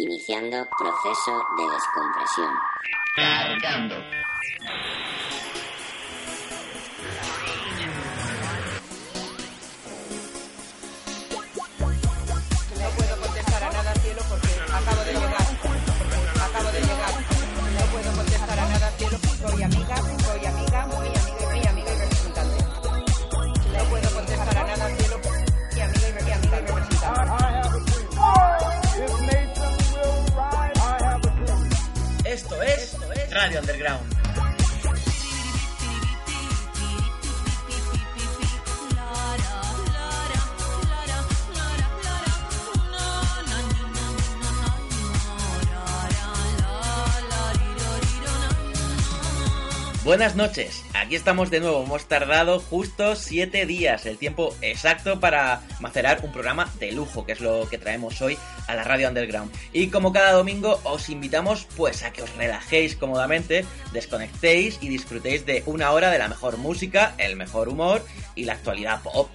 Iniciando proceso de descompresión. Cargando. No puedo contestar a nada, cielo, porque acabo de llegar. Acabo de llegar. No puedo contestar a nada, cielo. Soy amiga, Radio Underground. Buenas noches, aquí estamos de nuevo, hemos tardado justo 7 días, el tiempo exacto para macerar un programa de lujo, que es lo que traemos hoy a la Radio Underground. Y como cada domingo os invitamos pues a que os relajéis cómodamente, desconectéis y disfrutéis de una hora de la mejor música, el mejor humor y la actualidad pop.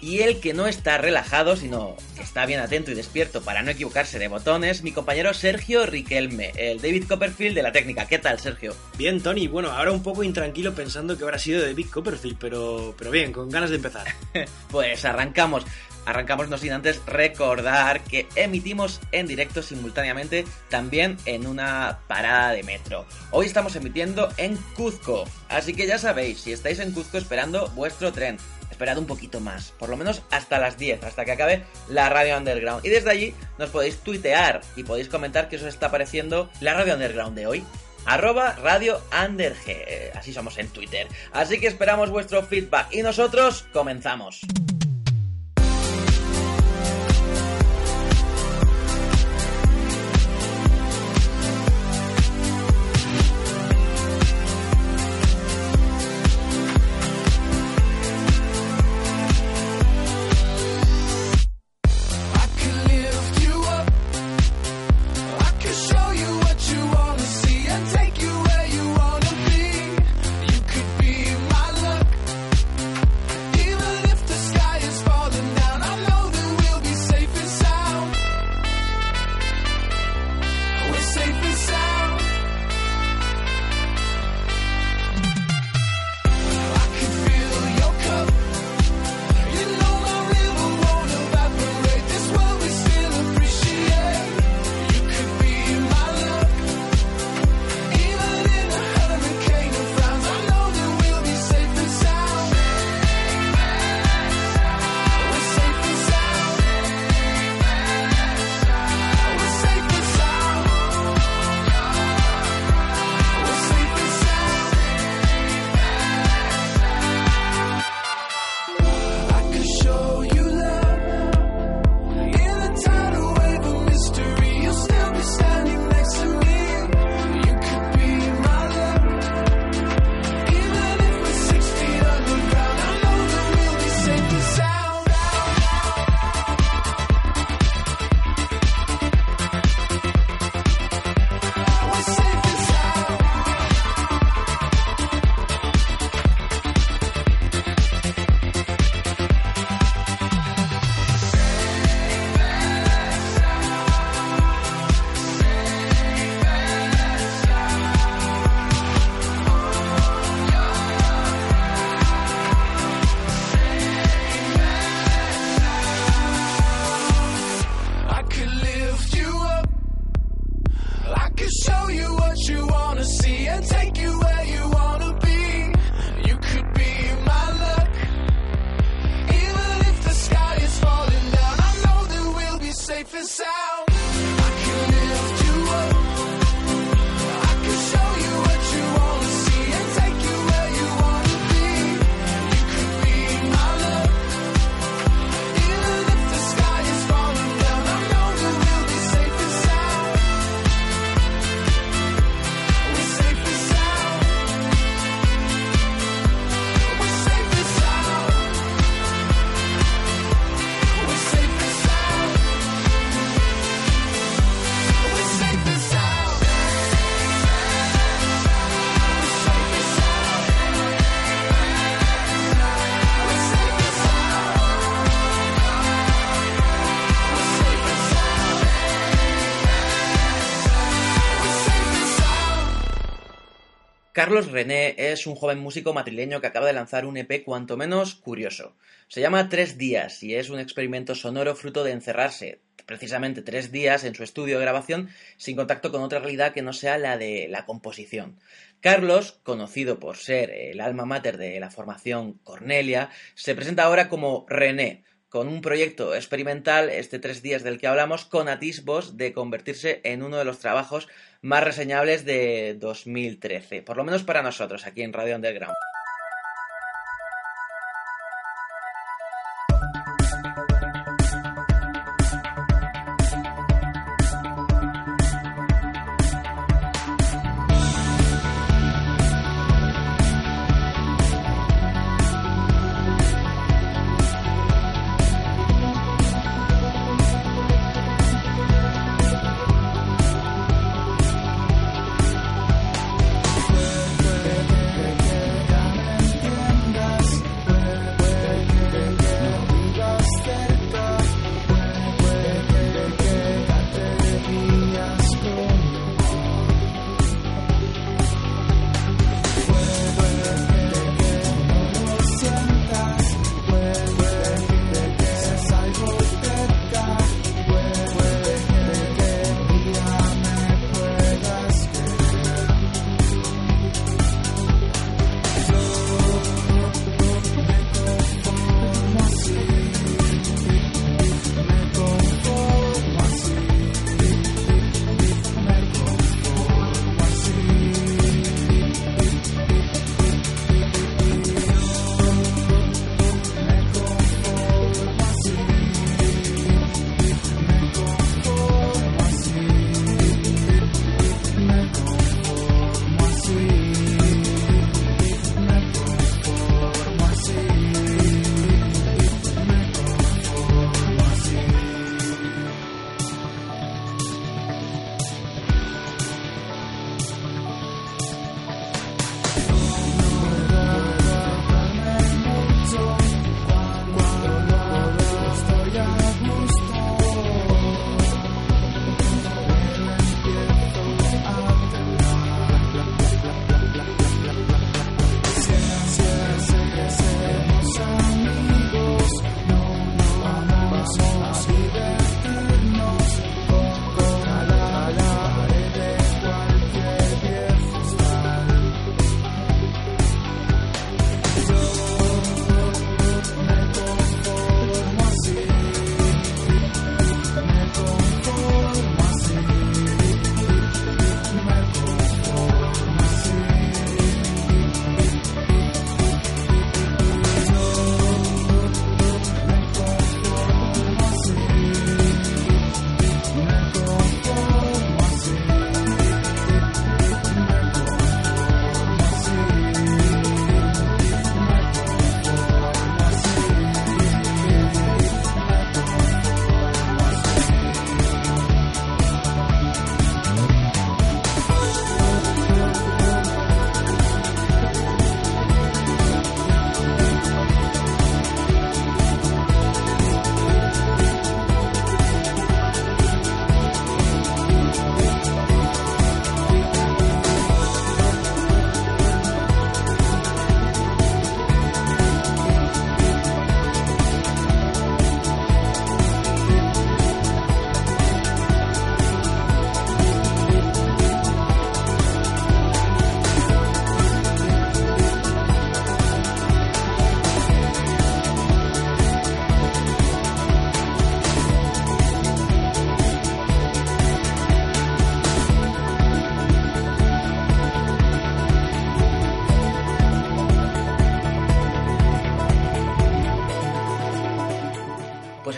Y el que no está relajado, sino que está bien atento y despierto para no equivocarse de botones, mi compañero Sergio Riquelme, el David Copperfield de la técnica. ¿Qué tal, Sergio? Bien, Tony. Bueno, ahora un poco intranquilo pensando que habrá sido David Copperfield, pero, pero bien, con ganas de empezar. Pues arrancamos. Arrancamos no sin antes recordar que emitimos en directo simultáneamente también en una parada de metro. Hoy estamos emitiendo en Cuzco, así que ya sabéis, si estáis en Cuzco esperando vuestro tren, esperad un poquito más, por lo menos hasta las 10, hasta que acabe la radio underground. Y desde allí nos podéis tuitear y podéis comentar qué os está pareciendo la radio underground de hoy. Arroba Radio Underg, eh, así somos en Twitter. Así que esperamos vuestro feedback y nosotros comenzamos. Carlos René es un joven músico madrileño que acaba de lanzar un EP cuanto menos curioso. Se llama Tres Días y es un experimento sonoro fruto de encerrarse precisamente tres días en su estudio de grabación sin contacto con otra realidad que no sea la de la composición. Carlos, conocido por ser el alma mater de la formación Cornelia, se presenta ahora como René, con un proyecto experimental, este tres días del que hablamos, con atisbos de convertirse en uno de los trabajos más reseñables de 2013, por lo menos para nosotros aquí en Radio Underground.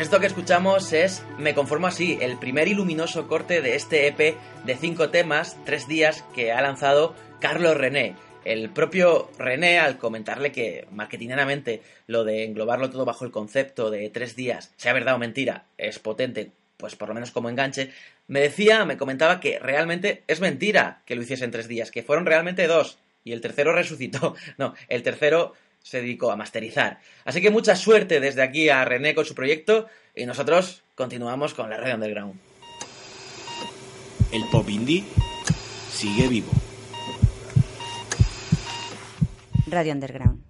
Pues esto que escuchamos es Me conformo así, el primer y luminoso corte de este EP de cinco temas, tres días, que ha lanzado Carlos René. El propio René, al comentarle que marketingeramente lo de englobarlo todo bajo el concepto de tres días, sea verdad o mentira, es potente, pues por lo menos como enganche, me decía, me comentaba que realmente es mentira que lo hiciese en tres días, que fueron realmente dos, y el tercero resucitó. No, el tercero se dedicó a masterizar. Así que mucha suerte desde aquí a René con su proyecto y nosotros continuamos con la red underground. El pop indie sigue vivo. Radio Underground.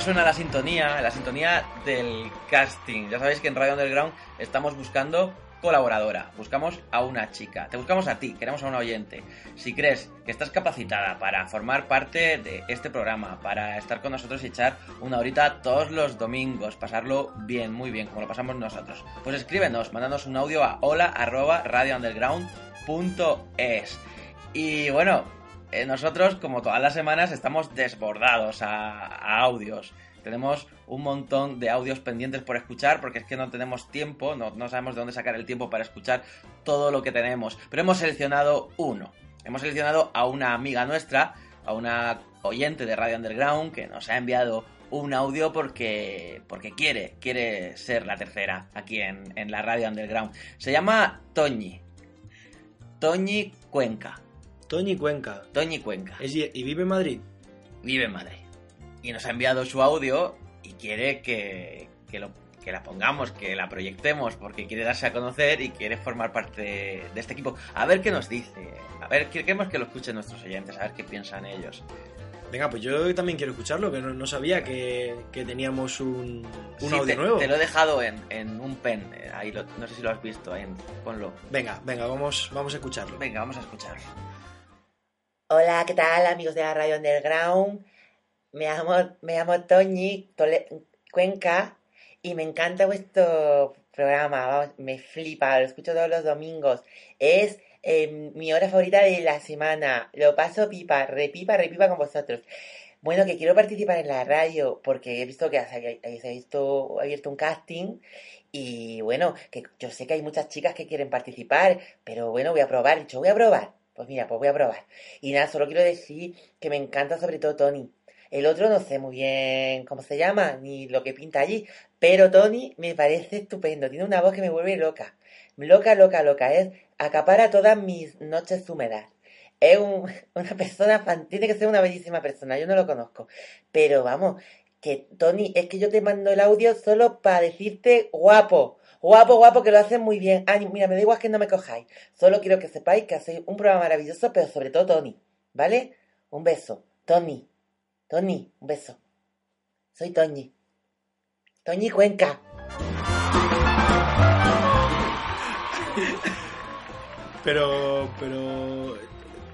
Suena la sintonía, la sintonía del casting. Ya sabéis que en Radio Underground estamos buscando colaboradora, buscamos a una chica, te buscamos a ti, queremos a un oyente. Si crees que estás capacitada para formar parte de este programa, para estar con nosotros y echar una horita todos los domingos, pasarlo bien, muy bien, como lo pasamos nosotros, pues escríbenos, mándanos un audio a hola arroba radiounderground.es. Y bueno, eh, nosotros, como todas las semanas, estamos desbordados a, audios. Tenemos un montón de audios pendientes por escuchar porque es que no tenemos tiempo, no, no sabemos de dónde sacar el tiempo para escuchar todo lo que tenemos. Pero hemos seleccionado uno. Hemos seleccionado a una amiga nuestra, a una oyente de Radio Underground que nos ha enviado un audio porque, porque quiere, quiere ser la tercera aquí en, en la Radio Underground. Se llama Toñi. Toñi Cuenca. Toñi Cuenca. Toñi Cuenca. Es- ¿Y vive en Madrid? Vive en Madrid. Y nos ha enviado su audio y quiere que, que, lo, que la pongamos, que la proyectemos, porque quiere darse a conocer y quiere formar parte de este equipo. A ver qué nos dice. A ver, queremos que lo escuchen nuestros oyentes, a ver qué piensan ellos. Venga, pues yo también quiero escucharlo, que no, no sabía que, que teníamos un, un Sí, audio te, nuevo. te lo he dejado en, en un pen. Ahí lo- no sé si lo has visto. ahí en- ponlo. Venga, venga, vamos, vamos a escucharlo. Venga, vamos a escuchar. Hola, ¿qué tal amigos de la Radio Underground? Me llamo, me llamo Toñi Tole- Cuenca y me encanta vuestro programa, vamos, me flipa, lo escucho todos los domingos. Es eh, mi hora favorita de la semana, lo paso pipa, repipa, repipa con vosotros. Bueno, que quiero participar en la radio porque he visto que habéis visto, abierto un casting y bueno, que yo sé que hay muchas chicas que quieren participar, pero bueno, voy a probar, dicho, voy a probar. Pues mira, pues voy a probar. Y nada, solo quiero decir que me encanta sobre todo Tony. El otro no sé muy bien cómo se llama, ni lo que pinta allí, pero Tony me parece estupendo, tiene una voz que me vuelve loca. Loca, loca, loca, es acapara todas mis noches húmedas. Es un- una persona, tiene que ser una bellísima persona, yo no lo conozco. Pero vamos, que Tony, es que yo te mando el audio solo para decirte guapo. Guapo, guapo, que lo haces muy bien. Ah, mira, me da igual que no me cojáis. Solo quiero que sepáis que hacéis un programa maravilloso, pero sobre todo Tony. ¿Vale? Un beso. Tony. Tony, un beso. Soy Toñi. Toñi Cuenca. Pero, pero,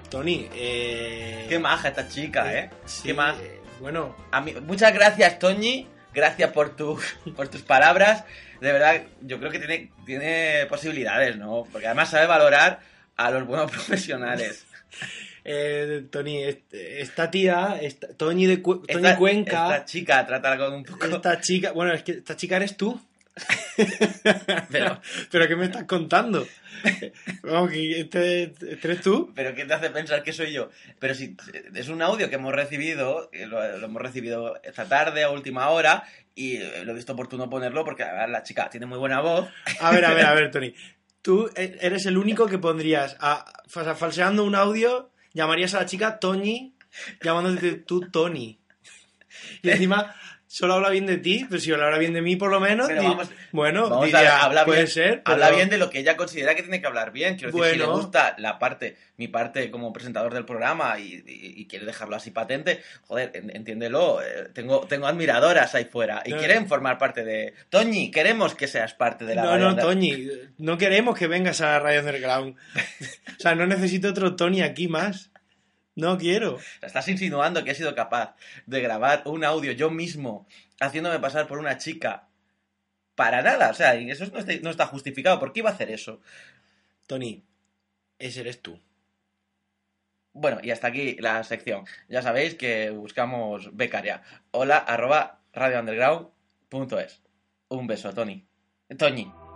Tony, eh... Qué maja esta chica, ¿eh? sí, Qué maja. eh, Bueno, A mí- muchas gracias, Toñi. Gracias por, tu, por tus palabras. De verdad, yo creo que tiene, tiene posibilidades, ¿no? Porque además sabe valorar a los buenos profesionales. eh, Tony, est- esta tía, esta, Toñi de Toñi Esta- Cuenca, Esta chica, trátala con un poco. esta chica, bueno, es que esta chica eres tú. Pero, ¿Pero qué me estás contando? Vamos, este, este eres tú. pero ¿qué te hace pensar que soy yo? Pero si es un audio que hemos recibido, lo, lo hemos recibido esta tarde a última hora y lo he visto oportuno ponerlo porque la chica tiene muy buena voz. A ver, a ver, a ver, Tony. Tú e- eres el único que pondrías, a, fa- falseando un audio, llamarías a la chica Toñi, llamándote tú Tony. Y encima, solo habla bien de ti, pero si hablara bien de mí, por lo menos. Pero vamos- bueno, Vamos diría, a hablar puede bien, ser. habla bien de lo que ella considera que tiene que hablar bien. Quiero decir, si le gusta la parte, mi parte como presentador del programa y, y- y quiere dejarlo así patente, joder, en- entiéndelo. eh, tengo, tengo admiradoras ahí fuera y No. quieren formar parte de. Toñi, queremos que seas parte de la No, radio no, Toñi, no queremos que vengas a Radio Underground. O sea, no necesito otro Tony aquí más. No quiero. Estás insinuando que he sido capaz de grabar un audio yo mismo haciéndome pasar por una chica para nada. O sea, eso no está, no está justificado. ¿Por qué iba a hacer eso? Tony, ese eres tú. Bueno, y hasta aquí la sección. Ya sabéis que buscamos becaria. Hola, arroba radiounderground.es. Un beso, Tony. Toñi.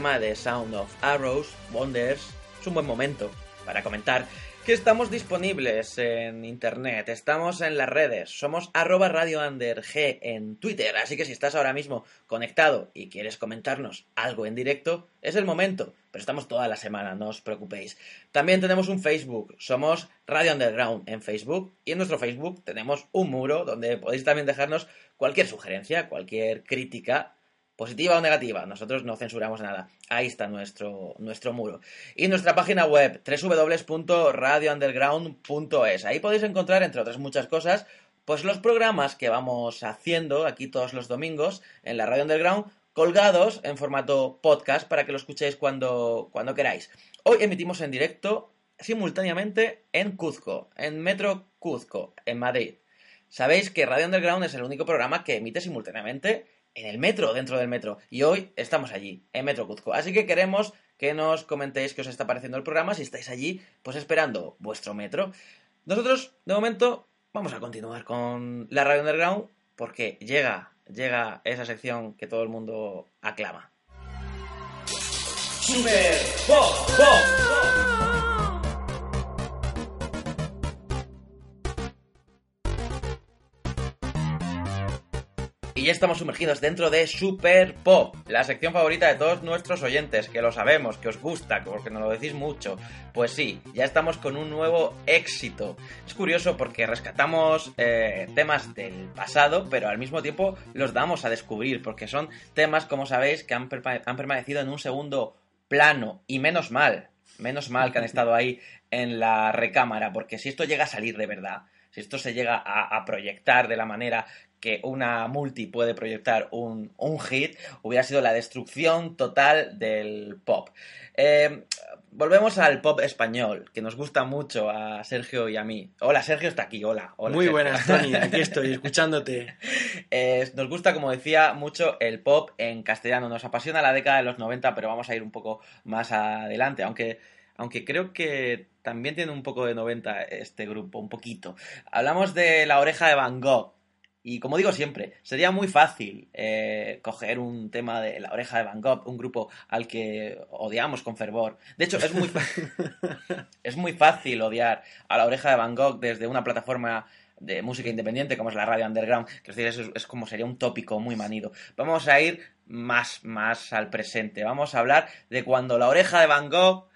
De Sound of Arrows, Wonders, es un buen momento para comentar que estamos disponibles en internet, estamos en las redes, somos arroba radio under en Twitter, así que si estás ahora mismo conectado y quieres comentarnos algo en directo, es el momento, pero estamos toda la semana, no os preocupéis. También tenemos un Facebook, somos Radio Underground en Facebook y en nuestro Facebook tenemos un muro donde podéis también dejarnos cualquier sugerencia, cualquier crítica positiva o negativa, nosotros no censuramos nada. Ahí está nuestro, nuestro muro. Y nuestra página web, www.radiounderground.es. Ahí podéis encontrar, entre otras muchas cosas, pues los programas que vamos haciendo aquí todos los domingos en la Radio Underground, colgados en formato podcast para que lo escuchéis cuando, cuando queráis. Hoy emitimos en directo simultáneamente en Cuzco, en Metro Cuzco, en Madrid. Sabéis que Radio Underground es el único programa que emite simultáneamente en el metro, dentro del metro. Y hoy estamos allí, en Metro Cuzco. Así que queremos que nos comentéis qué os está pareciendo el programa, si estáis allí, pues esperando vuestro metro. Nosotros, de momento, vamos a continuar con la Radio Underground, porque llega, llega esa sección que todo el mundo aclama. Super Pop Pop. Y ya estamos sumergidos dentro de Super Pop, la sección favorita de todos nuestros oyentes, que lo sabemos, que os gusta, porque nos lo decís mucho. Pues sí, ya estamos con un nuevo éxito. Es curioso porque rescatamos eh, temas del pasado, pero al mismo tiempo los damos a descubrir, porque son temas, como sabéis, que han, perma- han permanecido en un segundo plano, y menos mal, menos mal que han estado ahí en la recámara, porque si esto llega a salir de verdad, si esto se llega a, a proyectar de la manera que una multi puede proyectar un, un hit, hubiera sido la destrucción total del pop. Eh, volvemos al pop español, que nos gusta mucho a Sergio y a mí. Hola, Sergio está aquí, hola. hola Muy Sergio. buenas, Tony. Aquí estoy, escuchándote. Eh, nos gusta, como decía, mucho el pop en castellano. Nos apasiona la década de los 90, pero vamos a ir un poco más adelante, aunque, aunque creo que también tiene un poco de 90 este grupo, un poquito. Hablamos de La Oreja de Van Gogh. Y como digo siempre, sería muy fácil eh, coger un tema de La Oreja de Van Gogh, un grupo al que odiamos con fervor. De hecho, es muy, es muy fácil odiar a La Oreja de Van Gogh desde una plataforma de música independiente como es la radio underground, que es, decir, es, es como sería un tópico muy manido. Vamos a ir más, más al presente. Vamos a hablar de cuando La Oreja de Van Gogh,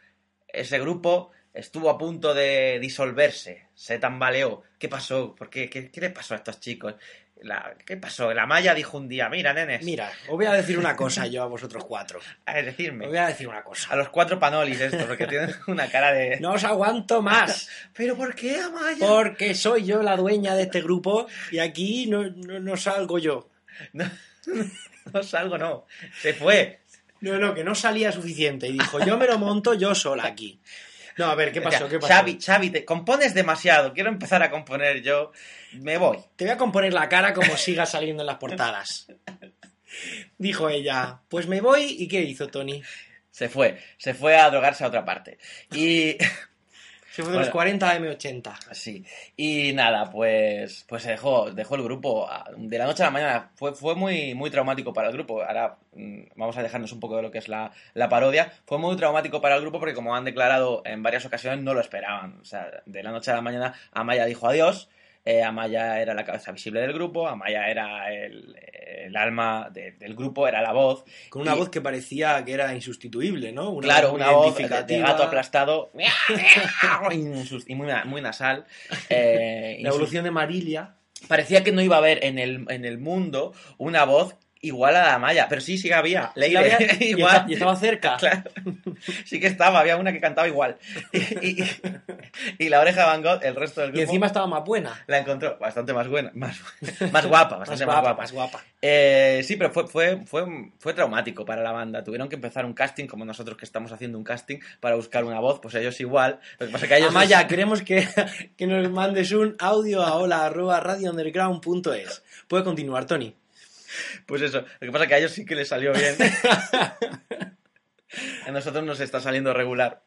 ese grupo, estuvo a punto de disolverse, se tambaleó. ¿Qué pasó? ¿Por qué? ¿Qué, qué le pasó a estos chicos? La- ¿Qué pasó? La Maya dijo un día, mira, nenes, Mira, os voy a decir una cosa yo a vosotros cuatro. a decirme, Os voy a decir una a cosa. los cuatro panolis estos, porque tienen una cara de... No os aguanto más, ¿Pero por qué, Amaya? porque soy yo la dueña de este grupo y aquí no, no, no salgo yo. No, no salgo, no. Se fue. No, no, que no salía suficiente. Y dijo, yo me lo monto yo sola aquí. No, a ver, ¿qué pasó? ¿Qué pasó? Xavi, Xavi, te compones demasiado. Quiero empezar a componer yo. Me voy. Te voy a componer la cara como siga saliendo en las portadas. Dijo ella, pues me voy. ¿Y qué hizo Tony? Se fue. Se fue a drogarse a otra parte. Y... Se fue de los Bueno. 40 a M80. Sí. Y nada, pues, pues se dejó, dejó el grupo a- de la noche a la mañana. Fue, fue muy, muy traumático para el grupo. Ahora mm, vamos a dejarnos un poco de lo que es la, la parodia. Fue muy traumático para el grupo porque como han declarado en varias ocasiones no lo esperaban. O sea, de la noche a la mañana Amaya dijo adiós. Eh, Amaya era la cabeza visible del grupo, Amaya era el, el alma de- del grupo, era la voz. Con una Y- voz que parecía que era insustituible, ¿no? Una claro, una voz de, gato aplastado y muy, muy nasal. eh, La evolución de Marilia. parecía que no iba a haber en el, en el mundo una voz igual a la Maya, pero sí, sí que había. Leire, había- y, igual. y estaba cerca. Claro. Sí que estaba, había una que cantaba igual. Y, y- y la oreja de Van Gogh, el resto del Y grupo, encima estaba más buena. la encontró bastante más buena, más, más guapa, bastante más, guapa. más guapa. Eh, sí, pero fue, fue, fue, fue traumático para la banda. Tuvieron que empezar un casting, como nosotros que estamos haciendo un casting, para buscar una voz, pues ellos igual. Lo que pasa que ellos Amaya, queremos que, que nos mandes un audio a hola arroba radiounderground.es. Puede continuar, Tony. Pues eso, lo que pasa es que a ellos sí que les salió bien. a nosotros nos está saliendo regular.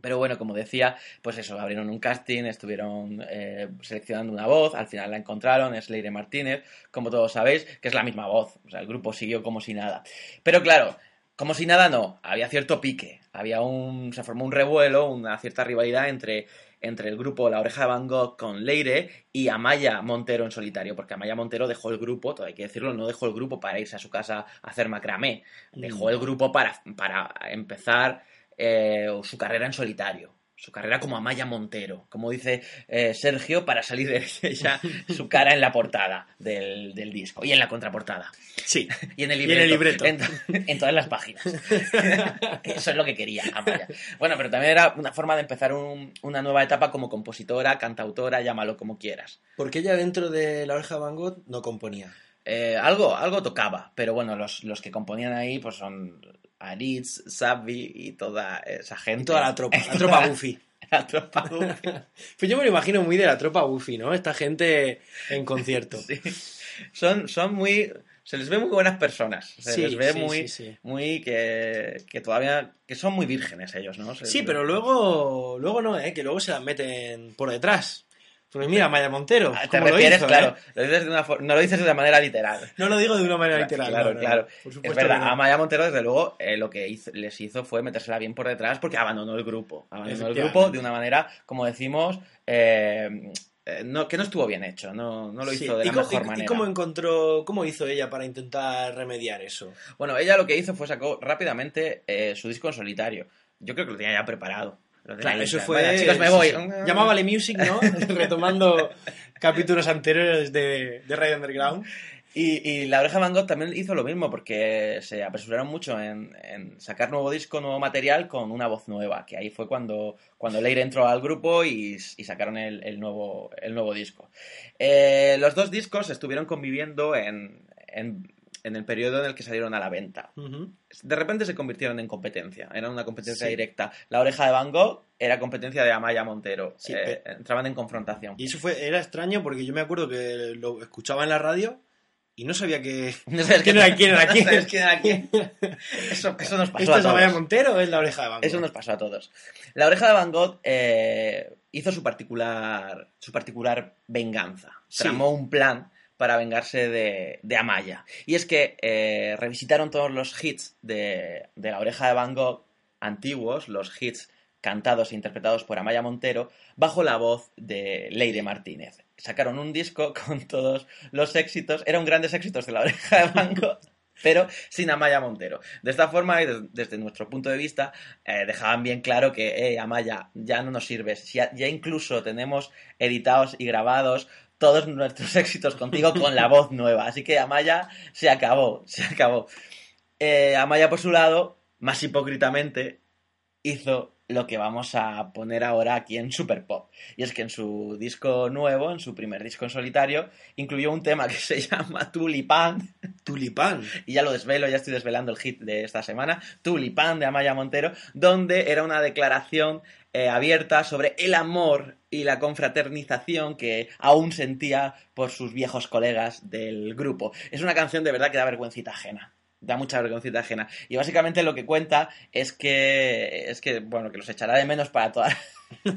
Pero bueno, como decía, pues eso, abrieron un casting, estuvieron eh, seleccionando una voz, al final la encontraron, es Leire Martínez, como todos sabéis, que es la misma voz, o sea, el grupo siguió como si nada. Pero claro, como si nada no, había cierto pique, había un, se formó un revuelo, una cierta rivalidad entre, entre el grupo La Oreja de Van Gogh con Leire y Amaya Montero en solitario, porque Amaya Montero dejó el grupo, todo hay que decirlo, no dejó el grupo para irse a su casa a hacer macramé, dejó el grupo para, para empezar eh, su carrera en solitario. Su carrera como Amaya Montero, como dice eh, Sergio, para salir de ella su cara en la portada del, del disco y en la contraportada. Sí. Y en el Y libreto. en el libreto. En, en todas las páginas. Eso es lo que quería Amaya. Bueno, pero también era una forma de empezar un- una nueva etapa como compositora, cantautora, llámalo como quieras. Porque ella dentro de la oreja Van Gogh no componía. Eh, algo, algo tocaba, pero bueno, los, los que componían ahí pues son Aritz, Sabi y toda esa gente. Y toda la tropa, la tropa Buffy. La tropa Buffy. Pues yo me lo imagino muy de la tropa Buffy, ¿no? Esta gente en concierto. Sí. Son, son muy. Se les ve muy buenas personas. Se Sí, les ve sí, muy, muy que, que todavía. que son muy vírgenes ellos, ¿no? Se- Sí, pero luego, luego no, ¿eh? Que luego se las meten por detrás. Pues mira, Maya Montero. Ah, Te ¿cómo lo refieres, hizo, claro. eh? Lo dices de una for- no lo dices de una manera literal. No lo digo de una manera literal. Claro, no, no, claro. no. Por Es verdad, a Maya Montero, desde luego, eh, lo que hizo- les hizo fue metérsela bien por detrás porque abandonó el grupo. Abandonó el grupo de una manera, como decimos, eh, no, que no estuvo bien hecho, no, no lo Sí. hizo de ¿Y la cómo, mejor y- y manera. cómo encontró, cómo hizo ella para intentar remediar eso? Bueno, ella lo que hizo fue sacó rápidamente eh, su disco en solitario. Yo creo que lo tenía ya preparado. Claro, eso fue. "Vaya, chicos, me voy. Llamábale Music, ¿no? Retomando capítulos anteriores de, de Radio Underground. Y, y La Oreja Van Gogh también hizo lo mismo porque se apresuraron mucho en, en sacar nuevo disco, nuevo material con una voz nueva, que ahí fue cuando, cuando Leire entró al grupo y, y sacaron el, el nuevo, el nuevo disco. Eh, los dos discos estuvieron conviviendo en, en, en el periodo en el que salieron a la venta. Ujú. De repente se convirtieron en competencia, era una competencia Sí. directa. La Oreja de Van Gogh era competencia de Amaya Montero, Sí, Eh, entraban en confrontación. Y eso fue, era extraño porque yo me acuerdo que lo escuchaba en la radio y no sabía que. No sabes ¿Quién era quién era no quién? sabes quién era quién. Eso, eso nos pasó ¿Esto a es todos. Amaya Montero o es la oreja de Van Gogh? Eso nos pasó a todos. La oreja de Van Gogh eh, hizo su particular, su particular venganza. Sí. Tramó un plan para vengarse de, de Amaya. Y es que eh, revisitaron todos los hits de, de la oreja de Van Gogh antiguos, los hits cantados e interpretados por Amaya Montero, bajo la voz de Leire Martínez. Sacaron un disco con todos los éxitos, eran grandes éxitos de la oreja de Gogh, pero sin Amaya Montero. De esta forma, desde nuestro punto de vista, eh, dejaban bien claro que, Amaya, ya no nos sirves. Ya incluso tenemos editados y grabados todos nuestros éxitos contigo con la voz nueva. Así que Amaya se acabó, se acabó. Eh, Amaya, por su lado, más hipócritamente, hizo lo que vamos a poner ahora aquí en Super Pop. Y es que en su disco nuevo, en su primer disco en solitario, incluyó un tema que se llama Tulipán. Tulipán. Y ya lo desvelo, ya estoy desvelando el hit de esta semana, Tulipán de Amaya Montero, donde era una declaración eh, abierta sobre el amor y la confraternización que aún sentía por sus viejos colegas del grupo. Es una canción de verdad que da vergüencita ajena. Da mucha vergüencita ajena. Y básicamente lo que cuenta es que, es que bueno, que los echará de menos para toda... Tú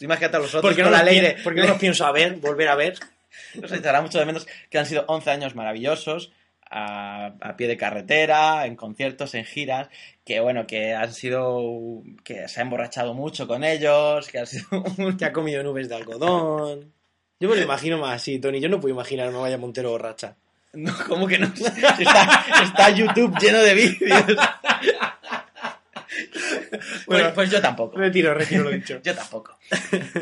Imagínate a los otros Porque no, la los ley de... porque no los pienso a ver, volver a ver. Nos echará mucho de menos que han sido 11 años maravillosos, a, a pie de carretera, en conciertos, en giras, que bueno, que han sido, que se ha emborrachado mucho con ellos, que ha sido Que ha comido nubes de algodón. Yo me lo imagino más así, Tony. Yo no puedo imaginar a Amaya Montero borracha. No, ¿cómo que no? Está, está YouTube lleno de vídeos. Pues, Bueno. pues yo tampoco. Retiro, retiro lo dicho. Yo tampoco.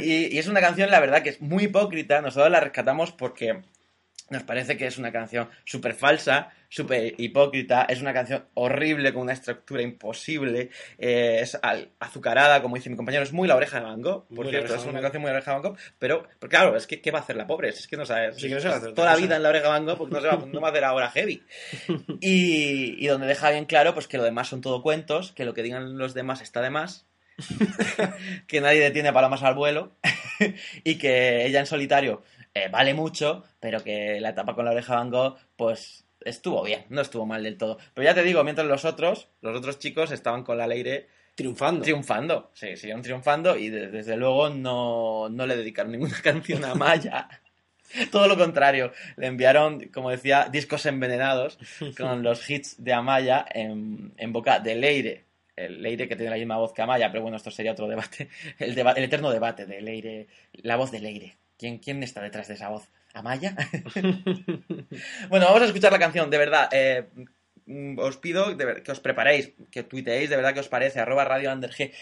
Y, y es una canción, la verdad, que es muy hipócrita. Nosotros la rescatamos porque nos parece que es una canción súper falsa, súper hipócrita. Es una canción horrible, con una estructura imposible. eh, es al- azucarada, como dice mi compañero. Es muy la oreja de Van Gogh, por Muy cierto. Es una canción muy la oreja de Van Gogh. Pero, pero claro, es que ¿qué va a hacer la pobre? Es que no sabe. Sí, no sabe Toda la vida en la oreja de Van Gogh, porque no, se va, no va a hacer ahora heavy. Y, y donde deja bien claro pues que lo demás son todo cuentos, que lo que digan los demás está de más, que nadie detiene palomas al vuelo y que ella en solitario eh, vale mucho, pero que la etapa con la oreja de Van Gogh pues estuvo bien, no estuvo mal del todo. Pero ya te digo, mientras los otros, los otros chicos estaban con la Leire Triunfando. triunfando, sí, siguieron triunfando y de- desde luego no, no le dedicaron ninguna canción a Maya. Todo lo contrario, le enviaron, como decía, discos envenenados con los hits de Amaya en, en boca de Leire. El Leire que tiene la misma voz que Amaya, pero bueno, esto sería otro debate. El, deba- el eterno debate de Leire, la voz de Leire. ¿Quién, ¿Quién está detrás de esa voz? ¿Amaya? bueno, vamos a escuchar la canción, de verdad. eh, mm, os pido de ver- que os preparéis, que tuiteéis de verdad que os parece, arroba radio under G.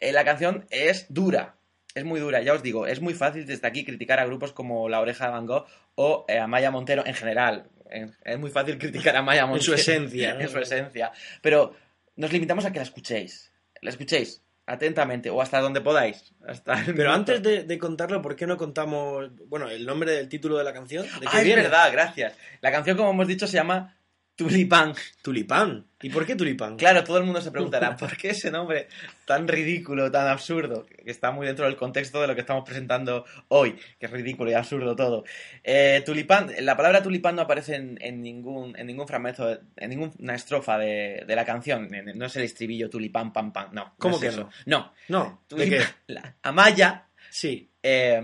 Eh, la canción es dura, es muy dura, ya os digo, es muy fácil desde aquí criticar a grupos como La Oreja de Van Gogh o eh, a Maya Montero en general. En- es muy fácil criticar a Maya En Montero. su esencia, ¿no? en su esencia. Pero nos limitamos a que la escuchéis. La escuchéis atentamente o hasta donde podáis. Hasta Pero antes de, de contarlo, ¿por qué no contamos, bueno, el nombre del título de la canción? ¿De Ah, es verdad, gracias. La canción, como hemos dicho, se llama Tulipán. Tulipán. ¿Y por qué Tulipán? Claro, todo el mundo se preguntará, ¿por qué ese nombre tan ridículo, tan absurdo? Que está muy dentro del contexto de lo que estamos presentando hoy, que es ridículo y absurdo todo. Eh, tulipán, la palabra tulipán no aparece en, en ningún, en ningún fragmento, en ninguna estrofa de, de la canción. No es el estribillo tulipán, pam, pam. No. no ¿Cómo es que eso. no? No. No, ¿de qué? la- Amaya, Sí. eh,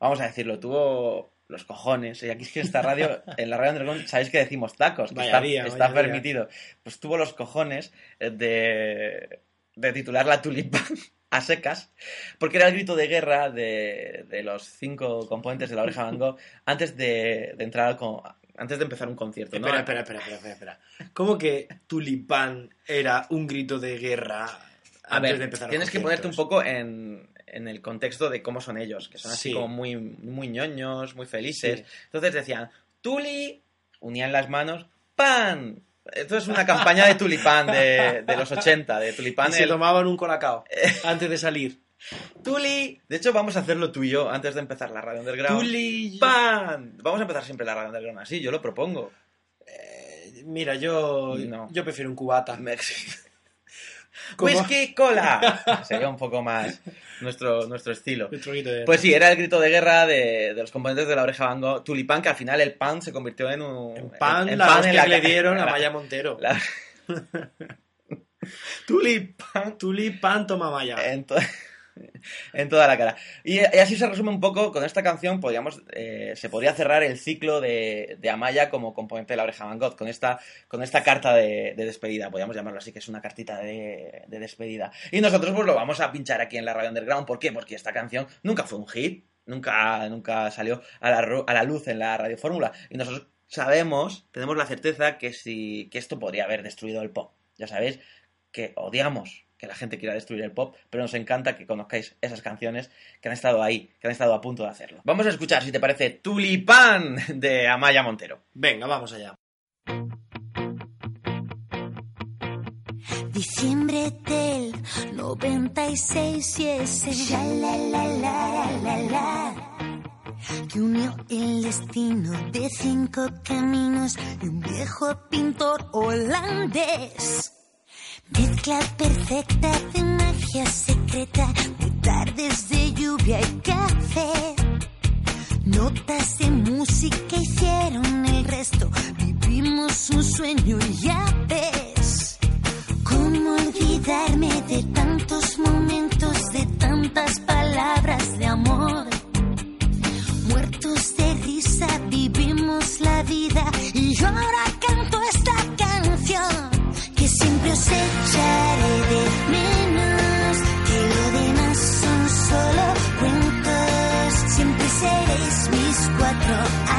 vamos a decirlo, tuvo los cojones. Y aquí es que en esta radio, en la radio Underground, sabéis que decimos tacos, que Vaya está, día, está día. permitido. Pues tuvo los cojones eh, de, de titular la tulipán a secas, porque era el grito de guerra de, de los cinco componentes de la oreja Van Gogh antes de, de entrar al con- antes de empezar un concierto. ¿no? Espera, espera, espera, espera, espera, espera. ¿Cómo que Tulipán era un grito de guerra A antes ver, de empezar tienes que ponerte un poco en, en el contexto de cómo son ellos, que son así Sí. como muy, muy ñoños, muy felices. Sí. Entonces decían, Tuli, unían las manos, pan. Esto es una campaña de tulipán de, de los 80, de tulipán Y se el- tomaban un colacao antes de salir. Tuli. De hecho, vamos a hacerlo tú y yo antes de empezar la radio underground. Tuli. ¡Pan! Vamos a empezar siempre la radio underground así, yo lo propongo. Eh, Mira, yo, No. yo prefiero un cubata. ¿Cómo? ¡Whisky cola! Sería un poco más nuestro, nuestro estilo. De- Pues sí, era el grito de guerra de, de los componentes de la oreja Van Gogh. Tulipán, que al final el pan se convirtió en un... En pan, en la pan la que le dieron a Maya Montero. la- Tulipán. Tulipán toma Maya. En, to- en toda la cara. Y, así se resume un poco, con esta canción podríamos, eh, se podría cerrar el ciclo de, Amaya como componente de la oreja Van con esta, con esta carta de, de despedida, podríamos llamarlo así, que es una cartita de, de despedida. Y nosotros pues lo vamos a pinchar aquí en la radio underground, ¿por qué? Porque esta canción nunca fue un hit, nunca, nunca salió a la, a la luz en la radio fórmula, y nosotros sabemos, tenemos la certeza que, si, que esto podría haber destruido el pop. Ya sabéis que odiamos que la gente quiera destruir el pop, pero nos encanta que conozcáis esas canciones que han estado ahí, que han estado a punto de hacerlo. Vamos a escuchar, si te parece, Tulipán de Amaya Montero. Venga, vamos allá. Diciembre del 96 y ese la la la la la la que unió el destino de cinco caminos y un viejo pintor holandés. Mezcla perfecta de magia secreta, de tardes de lluvia y café. Notas de música hicieron el resto, vivimos un sueño y ya ves. ¿Cómo olvidarme de tantos momentos, de tantas palabras de amor? Muertos de risa vivimos la vida y ahora cuatro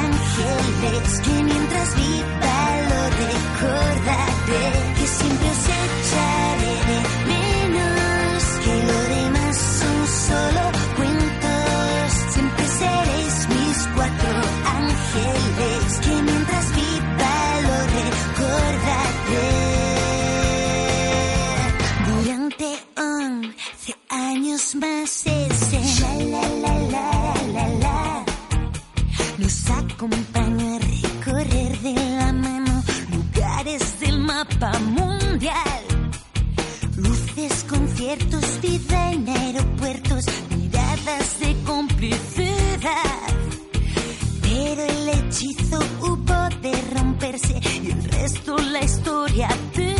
Pero el hechizo hubo de romperse y el resto la historia verá.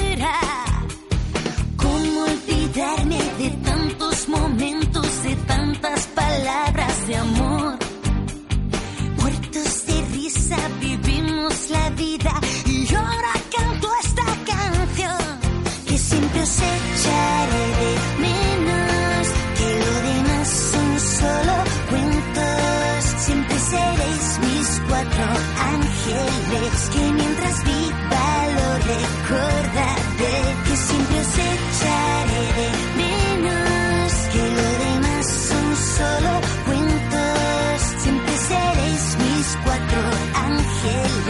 Yeah.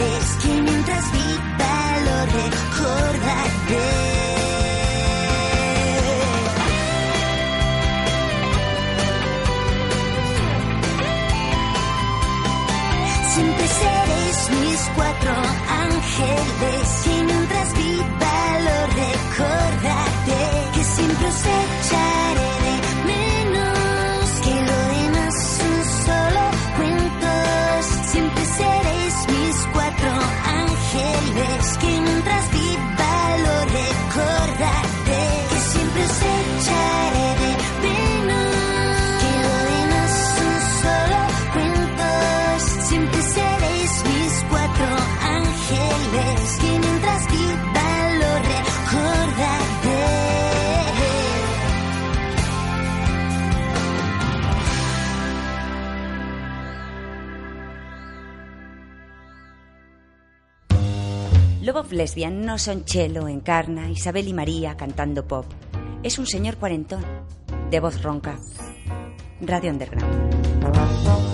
Love of Lesbian no son Chelo, Encarna, Isabel y María cantando pop. Es un señor cuarentón, de voz ronca. Radio Underground.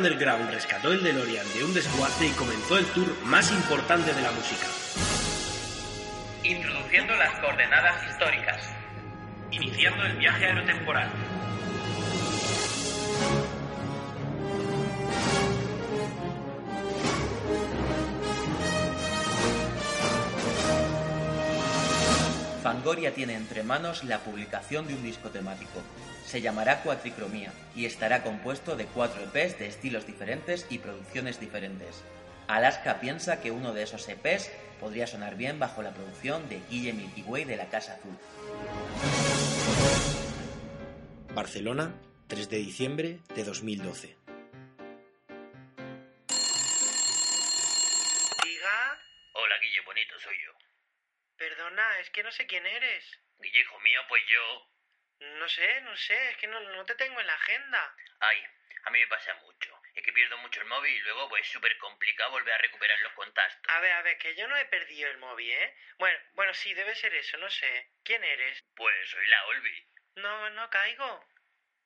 Underground rescató el DeLorean de un desguace y comenzó el tour más importante de la música. Introduciendo las coordenadas históricas. Iniciando el viaje aerotemporal. Fangoria tiene entre manos la publicación de un disco temático, se llamará Cuatricromía y estará compuesto de cuatro EPs de estilos diferentes y producciones diferentes. Alaska piensa que uno de esos EPs podría sonar bien bajo la producción de Guille Milky Way de la Casa Azul. Barcelona, 3 de diciembre de 2012. Diga, Hola, Guille, bonito, soy yo. perdona, es que no sé quién eres. Guille, hijo mío, pues yo... No sé, no sé, es que no, no te tengo en la agenda. Ay, a mí me pasa mucho. Es que pierdo mucho el móvil y luego pues es súper complicado volver a recuperar los contactos. A ver, a ver, que yo no he perdido el móvil, ¿eh? Bueno, bueno, sí, debe ser eso, no sé. ¿Quién eres? Pues soy la Olvi, No, no caigo.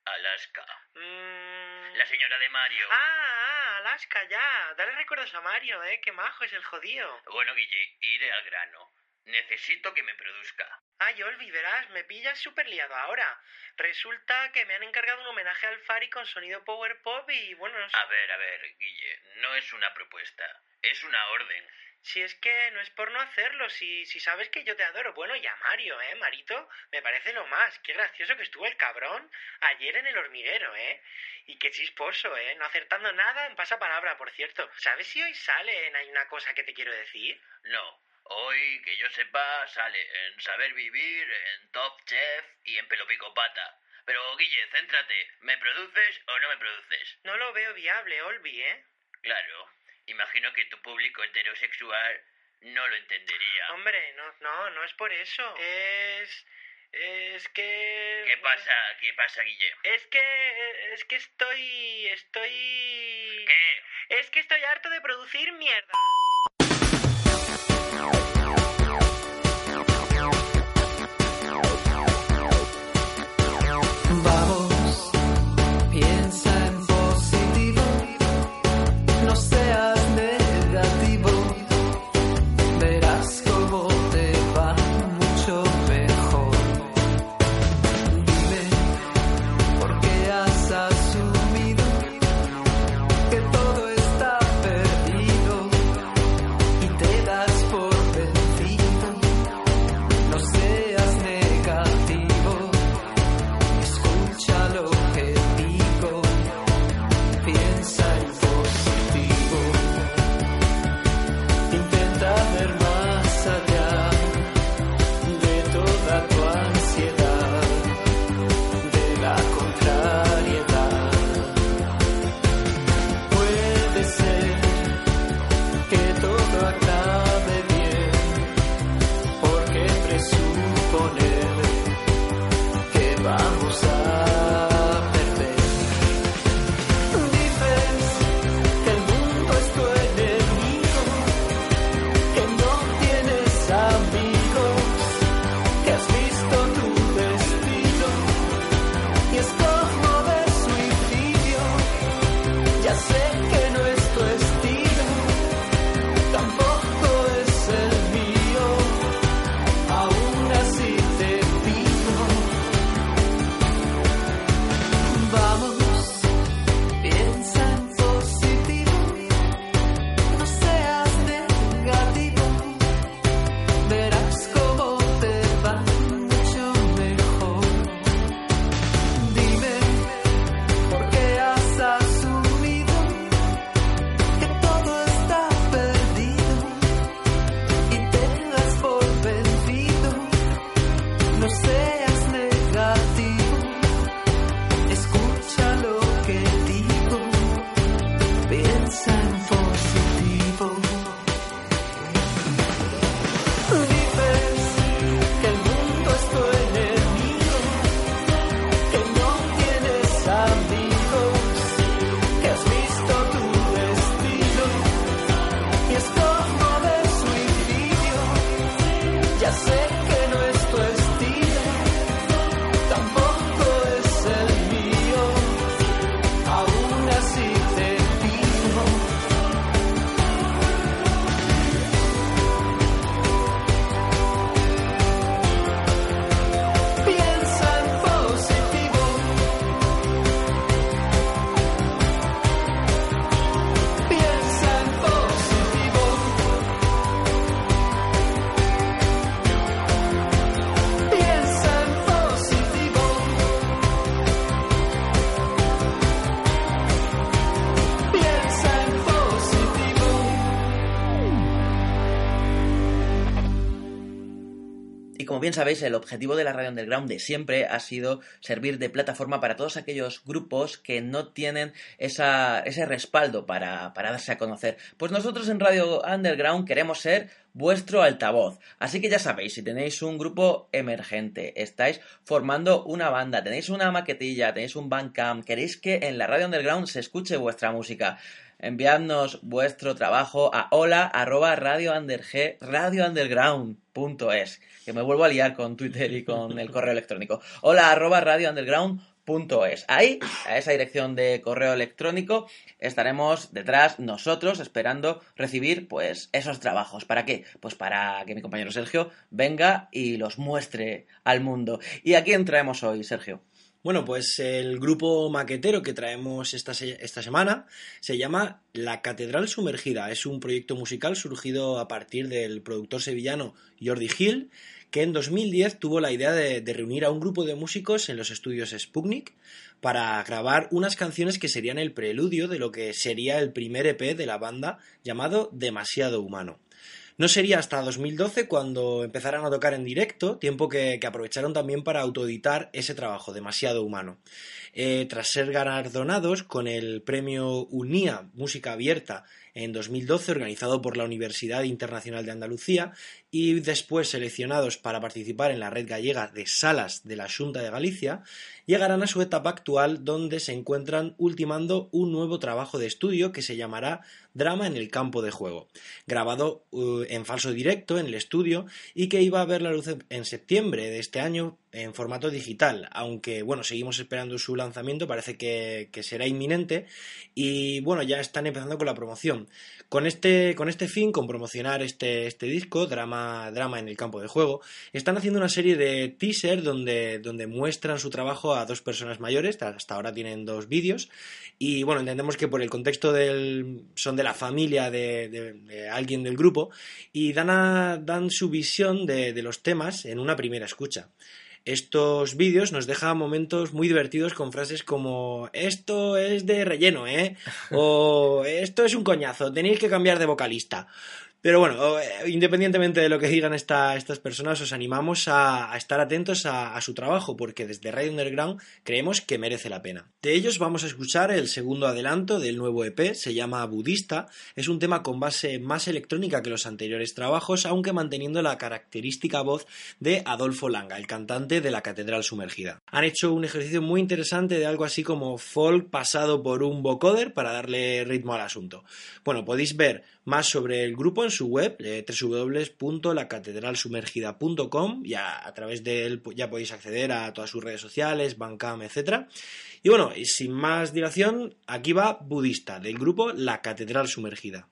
Alaska. Mm. La señora de Mario. Ah, ah, Alaska, ya. Dale recuerdos a Mario, ¿eh? Qué majo es el jodido. Bueno, Guille, iré al grano. Necesito que me produzca. Ay, Olvi, verás, me pillas súper liado ahora. Resulta que me han encargado un homenaje al Fari con sonido power pop y bueno, no sé. A ver, a ver, Guille, no es una propuesta, es una orden. Si es que no es por no hacerlo, si, si sabes que yo te adoro. Bueno, y a Mario, ¿eh? Marito, me parece lo más. Qué gracioso que estuvo el cabrón ayer en el hormiguero, ¿eh? Y qué chisposo, ¿eh? No acertando nada en pasapalabra, por cierto. ¿Sabes si hoy sale en Hay una cosa que te quiero decir? No, hoy, que yo sepa, sale en Saber Vivir, en Top Chef y en Pelopico Pata. Pero, Guille, céntrate, ¿me produces o no me produces? No lo veo viable, Olvi, ¿eh? Claro, imagino que tu público heterosexual no lo entendería. Hombre, no, no, no es por eso. Es... Es que... ¿Qué pasa? ¿Qué pasa, Guille? Es que... Es que estoy... Estoy... ¿Qué? Es que estoy harto de producir mierda. Sabéis, el objetivo de la Radio Underground de siempre ha sido servir de plataforma para todos aquellos grupos que no tienen ese respaldo para, para darse a conocer. Pues nosotros en Radio Underground queremos ser vuestro altavoz. Así que ya sabéis, si tenéis un grupo emergente, estáis formando una banda, tenéis una maquetilla, tenéis un bandcamp, queréis que en la Radio Underground se escuche vuestra música, enviadnos vuestro trabajo a hola arroba radio, underg- radiounderground.es que me vuelvo a liar con Twitter y con el correo electrónico. Hola arroba radio punto es. Ahí, a esa dirección de correo electrónico, estaremos detrás nosotros esperando recibir pues esos trabajos. ¿Para qué? Pues para que mi compañero Sergio venga y los muestre al mundo. ¿Y a quién traemos hoy, Sergio? Bueno, pues el grupo maquetero que traemos esta, esta semana se llama La Catedral Sumergida. Es un proyecto musical surgido a partir del productor sevillano Jordi Gil, que en 2010 tuvo la idea de, de reunir a un grupo de músicos en los estudios Sputnik para grabar unas canciones que serían el preludio de lo que sería el primer EP de la banda llamado Demasiado Humano. No sería hasta 2012 cuando empezaran a tocar en directo, tiempo que, aprovecharon también para autoeditar ese trabajo, demasiado humano. Eh, tras ser galardonados con el premio UNIA Música Abierta en 2012, organizado por la Universidad Internacional de Andalucía, y después seleccionados para participar en la red gallega de salas de la Junta de Galicia, llegarán a su etapa actual donde se encuentran ultimando un nuevo trabajo de estudio que se llamará Drama en el campo de juego, grabado uh, en falso directo en el estudio y que iba a ver la luz en septiembre de este año en formato digital, aunque bueno, seguimos esperando su lanzamiento, parece que, será inminente y bueno, ya están empezando con la promoción. Con este, con este fin, con promocionar este, este disco, drama, drama en el campo de juego, están haciendo una serie de teaser donde, donde muestran su trabajo a dos personas mayores, hasta ahora tienen dos vídeos, y bueno, entendemos que por el contexto del, son de la familia de, alguien del grupo, y dan, a- dan su visión de los temas en una primera escucha. Estos vídeos nos dejan momentos muy divertidos con frases como esto es de relleno, ¿eh? O esto es un coñazo, tenéis que cambiar de vocalista. Pero bueno, eh, independientemente de lo que digan esta- estas personas, os animamos a, estar atentos a, a su trabajo, porque desde Radio Underground creemos que merece la pena. De ellos vamos a escuchar el segundo adelanto del nuevo EP, se llama Budista, es un tema con base más electrónica que los anteriores trabajos, aunque manteniendo la característica voz de Adolfo Langa, el cantante de la Catedral Sumergida. Han hecho un ejercicio muy interesante de algo así como folk pasado por un vocoder para darle ritmo al asunto. Bueno, podéis ver más sobre el grupo en su web eh, www.lacatedralsumergida.com y a, través de él ya podéis acceder a todas sus redes sociales, Bandcamp, etc. Y bueno, y sin más dilación, aquí va Budista, del grupo La Catedral Sumergida.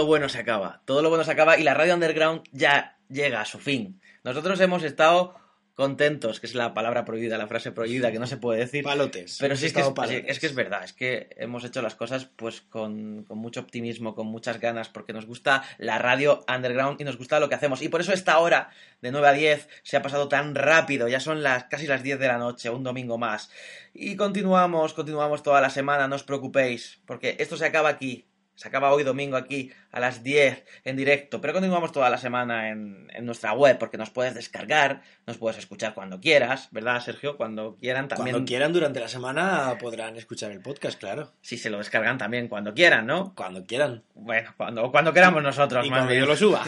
Lo bueno se acaba, todo lo bueno se acaba y la radio underground ya llega a su fin. Nosotros hemos estado contentos, que es la palabra prohibida, la frase prohibida que no se puede decir. Palotes. Pero sí es que es, sí, que es verdad, es que hemos hecho las cosas pues con, con mucho optimismo, con muchas ganas, porque nos gusta la radio underground y nos gusta lo que hacemos. Y por eso esta hora, de 9 a 10, se ha pasado tan rápido, ya son las casi las 10 de la noche, un domingo más. Y continuamos, continuamos toda la semana, no os preocupéis, porque esto se acaba aquí. Se acaba hoy domingo aquí a las 10 en directo, pero continuamos toda la semana en, en nuestra web porque nos puedes descargar, nos puedes escuchar cuando quieras, ¿verdad, Sergio? Cuando quieran también. Cuando quieran durante la semana podrán escuchar el podcast, claro. Si se lo descargan también cuando quieran, ¿no? Cuando quieran. Bueno, cuando, cuando queramos nosotros, Y más cuando bien. yo lo suba.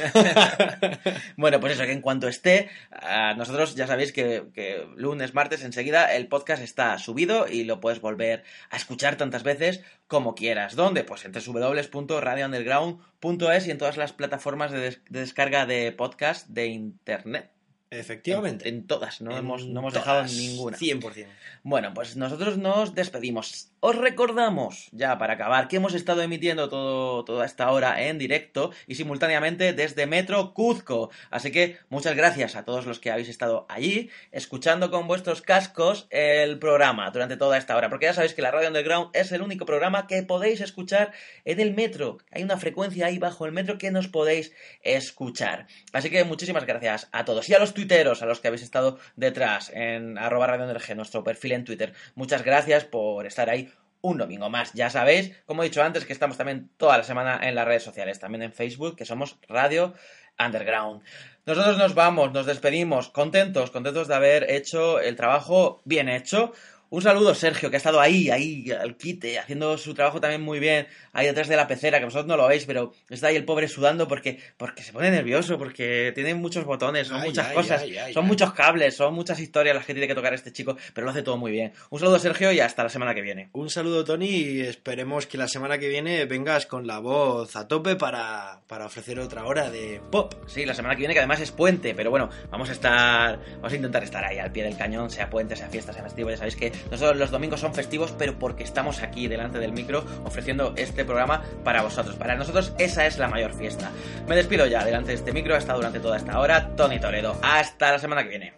bueno, pues eso, que en cuanto esté, ah, nosotros ya sabéis que, que lunes, martes, enseguida el podcast está subido y lo puedes volver a escuchar tantas veces como quieras. ¿Dónde? Pues en www.radiounderground.es y en todas las plataformas de, des- de descarga de podcast de internet. Efectivamente. En, en todas, no En hemos, no hemos dejado ninguna. 100%. Bueno, pues nosotros nos despedimos. Os recordamos, ya para acabar, que hemos estado emitiendo todo, toda esta hora en directo y simultáneamente desde Metro Cuzco. Así que muchas gracias a todos los que habéis estado allí, escuchando con vuestros cascos el programa durante toda esta hora. Porque ya sabéis que la Radio Underground es el único programa que podéis escuchar en el metro. Hay una frecuencia ahí bajo el metro que nos podéis escuchar. Así que muchísimas gracias a todos. Y a los tuiteros, a los que habéis estado detrás en arroba Radio Underg, nuestro perfil en Twitter. Muchas gracias por estar ahí un domingo más. Ya sabéis, como he dicho antes, que estamos también toda la semana en las redes sociales, también en Facebook, que somos Radio Underground. Nosotros nos vamos, nos despedimos, contentos, contentos de haber hecho el trabajo bien hecho. Un saludo, Sergio, que ha estado ahí, ahí, al quite, haciendo su trabajo también muy bien, ahí detrás de la pecera, que vosotros no lo veis, pero está ahí el pobre sudando porque, porque se pone nervioso, porque tiene muchos botones, son Ay, muchas ay, cosas, ay, son muchos cables, son muchas historias las que tiene que tocar este chico, pero lo hace todo muy bien. Un saludo, Sergio, y hasta la semana que viene. Un saludo, Tony, y esperemos que la semana que viene vengas con la voz a tope para, para ofrecer otra hora de pop. Sí, la semana que viene, que además es puente, pero bueno, vamos a estar, vamos a intentar estar ahí al pie del cañón, sea puente, sea fiesta, sea festivo. Ya sabéis que nosotros los domingos son festivos, pero porque estamos aquí delante del micro ofreciendo este programa para vosotros. Para nosotros esa es la mayor fiesta. Me despido ya delante de este micro, hasta durante toda esta hora, Tony Toledo. Hasta la semana que viene.